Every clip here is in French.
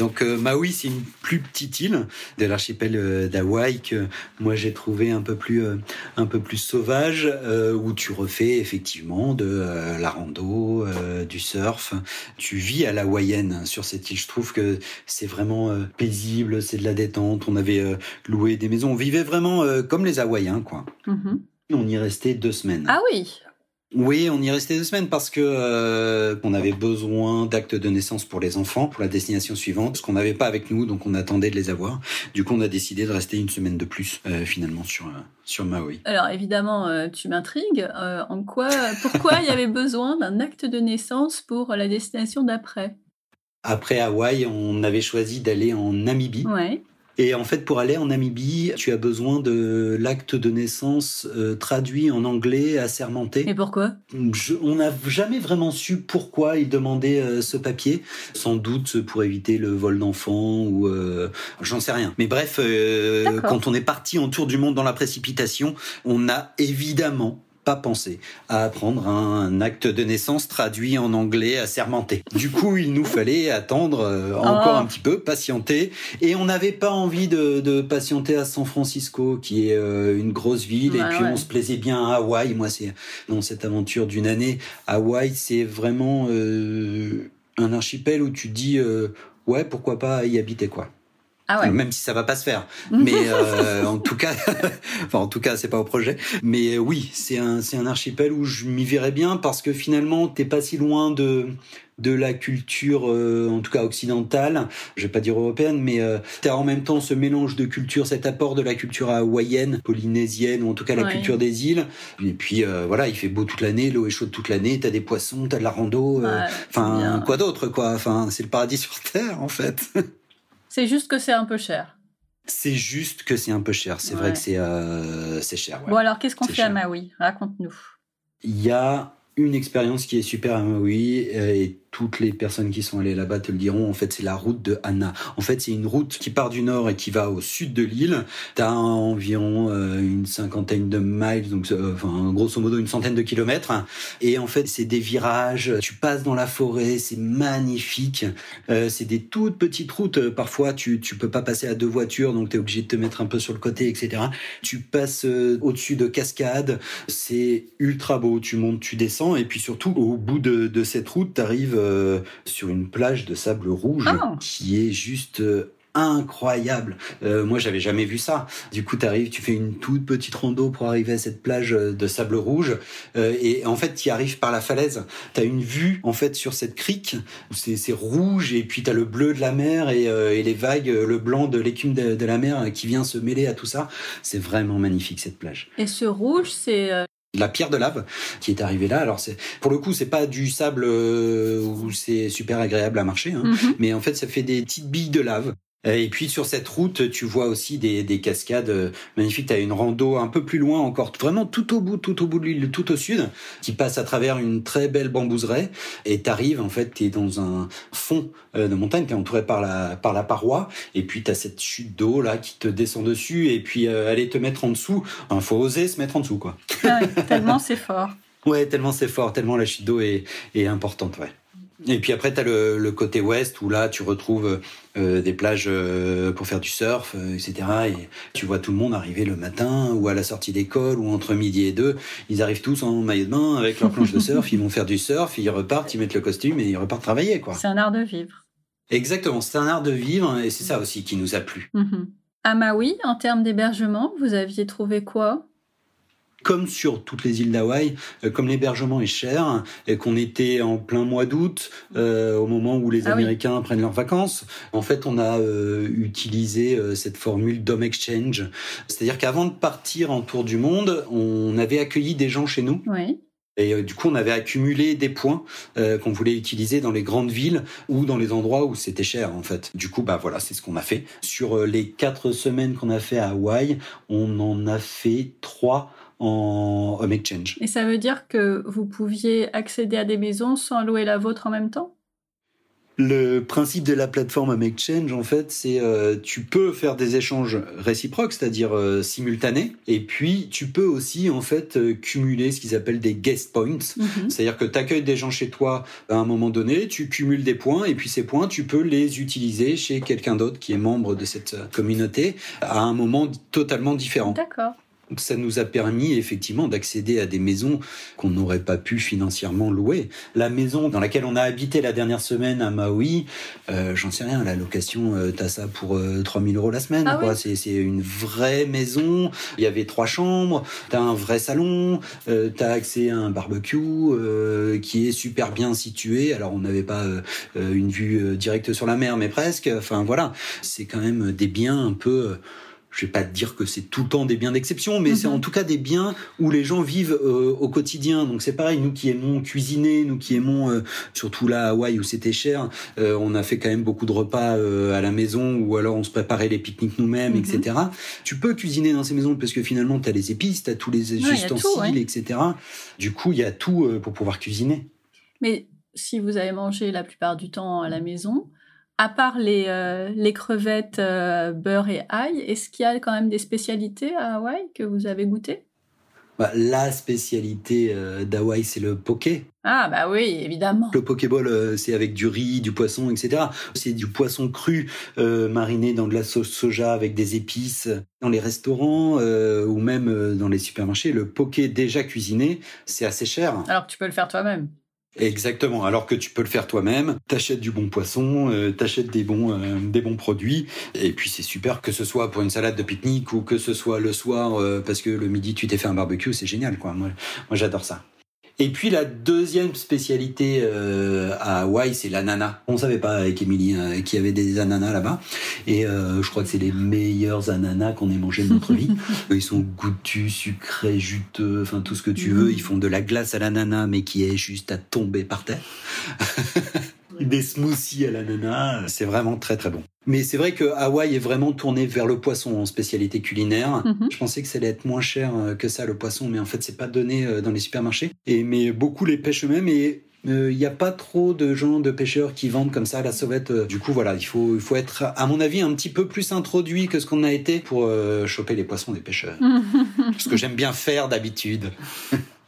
Donc euh, Maui, c'est une plus petite île de l'archipel euh, d'Hawaï que moi j'ai trouvé un peu plus euh, un peu plus sauvage où tu refais effectivement de la rando, du surf. Tu vis à l'hawaïenne sur cette île. Je trouve que c'est vraiment paisible, c'est de la détente. On avait loué des maisons, on vivait vraiment comme les Hawaïens quoi. Mm-hmm. On y restait deux semaines. Ah oui, oui, on y restait deux semaines parce que euh, on avait besoin d'actes de naissance pour les enfants pour la destination suivante, ce qu'on n'avait pas avec nous, donc on attendait de les avoir. Du coup, on a décidé de rester une semaine de plus euh, finalement sur euh, sur Maui. Alors évidemment, tu m'intrigues. en quoi, pourquoi il y avait besoin d'un acte de naissance pour la destination d'après? Après Hawaï, on avait choisi d'aller en Namibie. Ouais. Et en fait, pour aller en Namibie, tu as besoin de l'acte de naissance euh, traduit en anglais, assermenté. Et pourquoi? On n'a jamais vraiment su pourquoi ils demandaient euh, ce papier. Sans doute pour éviter le vol d'enfants ou euh, j'en sais rien. Mais bref, quand on est parti en tour du monde dans la précipitation, on a évidemment pas pensé à apprendre un acte de naissance traduit en anglais assermenté. Du coup, il nous fallait attendre euh, encore oh. un petit peu, patienter, et on n'avait pas envie de, patienter à San Francisco, qui est euh, une grosse ville, et puis on se plaisait bien à Hawaï. Moi, c'est dans cette aventure d'une année, Hawaï, c'est vraiment euh, un archipel où tu dis ouais, pourquoi pas y habiter quoi. Ah Même si ça va pas se faire. Mais euh, en tout cas, enfin en tout cas, c'est pas au projet. Mais euh, oui, c'est un c'est un archipel où je m'y verrais bien parce que finalement, t'es pas si loin de de la culture, euh, en tout cas occidentale, je vais pas dire européenne, mais euh, tu as en même temps ce mélange de culture, cet apport de la culture hawaïenne, polynésienne, ou en tout cas la culture des îles. Et puis voilà, il fait beau toute l'année, l'eau est chaude toute l'année, tu as des poissons, tu as de la rando, enfin quoi d'autre quoi, enfin c'est le paradis sur terre en fait. C'est juste que c'est un peu cher. C'est juste que c'est un peu cher. C'est vrai que c'est euh, cher. Bon alors, qu'est-ce qu'on fait à Maui? Raconte-nous. Il y a une expérience qui est super à Maui euh, et toutes les personnes qui sont allées là-bas te le diront. En fait, c'est la route de Anna. En fait, c'est une route qui part du nord et qui va au sud de l'île. T'as environ euh, une cinquantaine de miles, donc euh, enfin grosso modo une centaine de kilomètres. Et en fait, c'est des virages. Tu passes dans la forêt, c'est magnifique. Euh, c'est des toutes petites routes. Parfois, tu tu peux pas passer à deux voitures, donc t'es obligé de te mettre un peu sur le côté, etc. Tu passes au-dessus de cascades. C'est ultra beau. Tu montes, tu descends, et puis surtout au bout de, de cette route, t'arrives euh, sur une plage de sable rouge ah. qui est juste euh, incroyable. Euh, moi, j'avais jamais vu ça. Du coup, tu arrives, tu fais une toute petite rando pour arriver à cette plage de sable rouge, et en fait, tu y arrives par la falaise. Tu as une vue en fait sur cette crique c'est rouge, et puis tu as le bleu de la mer et, les vagues, le blanc de l'écume de, de, la mer qui vient se mêler à tout ça. C'est vraiment magnifique cette plage. Et ce rouge, c'est la pierre de lave qui est arrivée là. Alors c'est pour le coup c'est pas du sable euh, où c'est super agréable à marcher, hein, mhm. mais en fait ça fait des petites billes de lave et puis sur cette route, tu vois aussi des, des cascades euh, magnifiques. Tu as une rando un peu plus loin encore, vraiment tout au bout, tout au bout de l'île, tout au sud, qui passe à travers une très belle bambouseraie. Et t'arrives, en fait, tu es dans un fond euh, de montagne, tu es entouré par la, par la paroi. Et puis tu as cette chute d'eau là qui te descend dessus. Et puis euh, aller te mettre en dessous. Il faut oser se mettre en dessous, quoi. Ah tellement c'est fort. Ouais, tellement c'est fort, tellement la chute d'eau est, est importante, ouais. Et puis après, tu as le, le, côté ouest où là, tu retrouves euh, des plages euh, pour faire du surf, euh, etc. Et tu vois tout le monde arriver le matin ou à la sortie d'école ou entre midi et deux. Ils arrivent tous en maillot de bain avec leur planche de surf. Ils vont faire du surf, ils repartent, ils mettent le costume et ils repartent travailler. quoi. C'est un art de vivre. Exactement, c'est un art de vivre et c'est ça aussi qui nous a plu. Mm À Maui, en termes d'hébergement, vous aviez trouvé quoi? Comme sur toutes les îles d'Hawaï, euh, comme l'hébergement est cher et qu'on était en plein mois d'août, euh, au moment où les ah Américains prennent leurs vacances, en fait, on a euh, utilisé cette formule d'home exchange. C'est-à-dire qu'avant de partir en tour du monde, on avait accueilli des gens chez nous. Et du coup, on avait accumulé des points qu'on voulait utiliser dans les grandes villes ou dans les endroits où c'était cher, en fait. Du coup, bah voilà, c'est ce qu'on a fait. Sur les quatre semaines qu'on a fait à Hawaï, on en a fait trois en home exchange. Et ça veut dire que vous pouviez accéder à des maisons sans louer la vôtre en même temps? Le principe de la plateforme Makechange, en fait, c'est euh, tu peux faire des échanges réciproques, c'est-à-dire euh, simultanés, et puis tu peux aussi en fait euh, cumuler ce qu'ils appellent des guest points, mhm. c'est-à-dire que tu accueilles des gens chez toi à un moment donné, tu cumules des points, et puis ces points, tu peux les utiliser chez quelqu'un d'autre qui est membre de cette communauté à un moment totalement différent. D'accord ça nous a permis effectivement d'accéder à des maisons qu'on n'aurait pas pu financièrement louer. La maison dans laquelle on a habité la dernière semaine à Maui, euh, j'en sais rien, la location, euh, t'as ça pour euh, 3000 euros la semaine. Ah c'est, une vraie maison, il y avait trois chambres, t'as un vrai salon, euh, t'as accès à un barbecue euh, qui est super bien situé. Alors on n'avait pas une vue directe sur la mer, mais presque. Enfin voilà, c'est quand même des biens un peu je vais pas te dire que c'est tout le temps des biens d'exception, mais c'est mhm. en tout cas des biens où les gens vivent euh, au quotidien. Donc c'est pareil, nous qui aimons cuisiner, nous qui aimons, euh, surtout là à Hawaï où c'était cher, euh, on a fait quand même beaucoup de repas à la maison ou alors on se préparait les pique-niques nous-mêmes, mhm. etc. Tu peux cuisiner dans ces maisons parce que finalement tu as les épices, tu as tous les ustensiles, etc. Du coup, il y a tout pour pouvoir cuisiner. Mais si vous avez mangé la plupart du temps à la maison, à part les, euh, les crevettes euh, beurre et ail, est-ce qu'il y a quand même des spécialités à Hawaï que vous avez goûtées? Bah, La spécialité euh, d'Hawaï, c'est le poké. Ah bah oui, évidemment. Le pokéball, c'est avec du riz, du poisson, etc. C'est du poisson cru mariné dans de la sauce soja avec des épices. Dans les restaurants ou même dans les supermarchés, le poké déjà cuisiné, c'est assez cher. Alors que tu peux le faire toi-même. Exactement. Alors que tu peux le faire toi-même, t'achètes du bon poisson, euh, t'achètes des bons euh, des bons produits, et puis c'est super que ce soit pour une salade de pique-nique ou que ce soit le soir euh, parce que le midi tu t'es fait un barbecue, c'est génial quoi. Moi, moi j'adore ça. Et puis la deuxième spécialité euh, à Hawaï, c'est l'ananas. On savait pas avec Émilie euh, qu'il y avait des ananas là-bas. Et euh, je crois que c'est les meilleurs ananas qu'on ait mangé de notre vie. Ils sont goûtus, sucrés, juteux, enfin tout ce que tu veux. Mm. Ils font de la glace à l'ananas, mais qui est juste à tomber par terre. des smoothies à l'ananas. C'est vraiment très très bon. Mais c'est vrai que Hawaï est vraiment tourné vers le poisson en spécialité culinaire. Mhm. Je pensais que ça allait être moins cher euh, que ça le poisson, mais en fait c'est pas donné euh, dans les supermarchés. Et mais beaucoup les pêchent eux-mêmes et il euh, n'y a pas trop de gens, de pêcheurs qui vendent comme ça à la sauvette. Du coup, voilà, il faut, il faut être, à mon avis, un petit peu plus introduit que ce qu'on a été pour choper les poissons des pêcheurs. ce que j'aime bien faire d'habitude.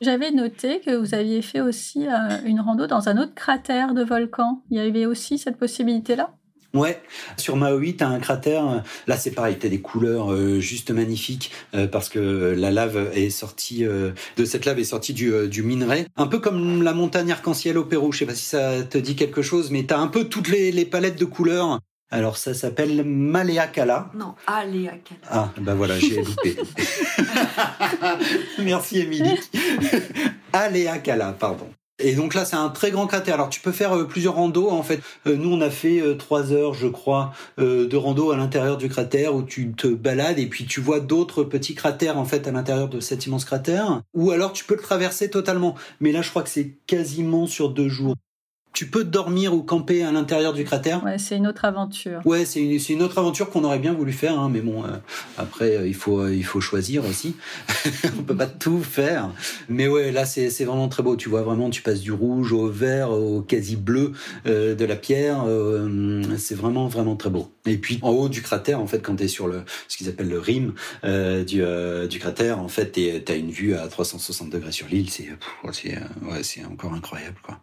J'avais noté que vous aviez fait aussi une rando dans un autre cratère de volcan. Il y avait aussi cette possibilité-là? Ouais, sur Maui, t'as un cratère. Là, c'est pareil, t'as des couleurs euh, juste magnifiques euh, parce que la lave est sortie euh, de cette lave est sortie du, minerai, un peu comme la montagne arc-en-ciel au Pérou. Je sais pas si ça te dit quelque chose, mais t'as un peu toutes les palettes de couleurs. Alors ça s'appelle Maleakala. Non, Aleakala. Ah, ben voilà, j'ai loupé. Merci Émilie. Aleakala, pardon. Et donc là, c'est un très grand cratère. Alors tu peux faire euh, plusieurs randos en fait. Euh, nous, on a fait euh, trois heures, je crois, de rando à l'intérieur du cratère où tu te balades et puis tu vois d'autres petits cratères en fait à l'intérieur de cet immense cratère. Ou alors tu peux le traverser totalement. Mais là, je crois que c'est quasiment sur deux jours tu peux dormir ou camper à l'intérieur du cratère. Ouais, c'est une autre aventure. Ouais, c'est une, une, autre aventure qu'on aurait bien voulu faire, hein, mais bon, euh, après euh, il faut euh, il faut choisir aussi. On peut pas tout faire, mais ouais, là c'est c'est vraiment très beau. Tu vois vraiment, tu passes du rouge au vert, au quasi bleu de la pierre. c'est vraiment vraiment très beau. Et puis en haut du cratère, en fait, quand tu es sur le ce qu'ils appellent le rim du du cratère, en fait, t'as une vue à 360 degrés sur l'île. C'est c'est ouais, c'est encore incroyable quoi.